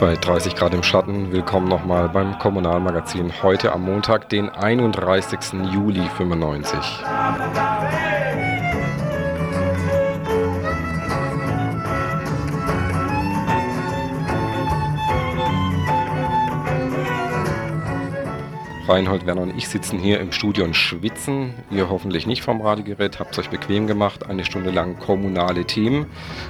Bei 30 Grad im Schatten, willkommen nochmal beim Kommunalmagazin. Heute am Montag, den 31. Juli 95. Reinhold Werner und ich sitzen hier im Studio und schwitzen. Ihr hoffentlich nicht vom Radiogerät, habt es euch bequem gemacht. Eine Stunde lang kommunale Themen.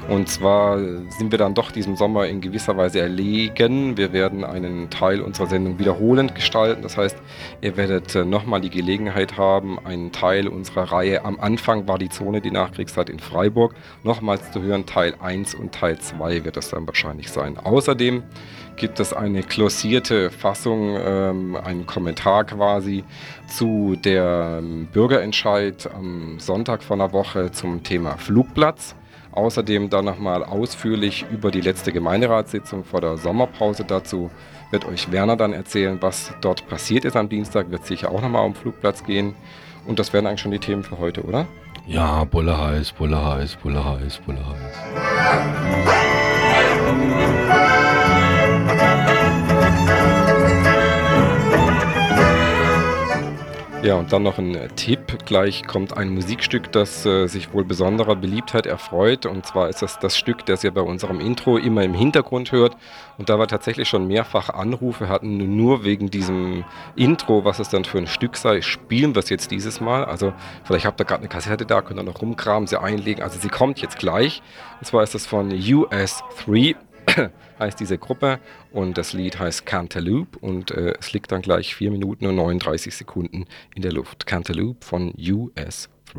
Und zwar sind wir dann doch diesem Sommer in gewisser Weise erlegen. Wir werden einen Teil unserer Sendung wiederholend gestalten. Das heißt, ihr werdet äh, nochmal die Gelegenheit haben, einen Teil unserer Reihe Am Anfang war die Zone die Nachkriegszeit in Freiburg nochmals zu hören. Teil 1 und Teil 2 wird das dann wahrscheinlich sein. Außerdem gibt es eine klossierte Fassung, ähm, einen Kommentar quasi zu der ähm, Bürgerentscheid am Sonntag vor einer Woche zum Thema Flugplatz. Außerdem dann nochmal ausführlich über die letzte Gemeinderatssitzung vor der Sommerpause. Dazu wird euch Werner dann erzählen, was dort passiert ist am Dienstag. Wird sicher auch nochmal um Flugplatz gehen. Und das wären eigentlich schon die Themen für heute, oder? Ja, Bulle heiß, Bulle heiß, Bulle heiß, Bulle heiß. Ja, und dann noch ein Tipp. Gleich kommt ein Musikstück, das äh, sich wohl besonderer Beliebtheit erfreut. Und zwar ist das das Stück, das ihr bei unserem Intro immer im Hintergrund hört. Und da wir tatsächlich schon mehrfach Anrufe hatten, nur wegen diesem Intro, was es dann für ein Stück sei, spielen wir es jetzt dieses Mal. Also vielleicht habt ihr gerade eine Kassette da, könnt ihr noch rumkramen, sie einlegen. Also sie kommt jetzt gleich. Und zwar ist das von US3. heißt diese Gruppe. Und das Lied heißt Cantaloupe. Und äh, es liegt dann gleich 4 Minuten und 39 Sekunden in der Luft. Cantaloupe von US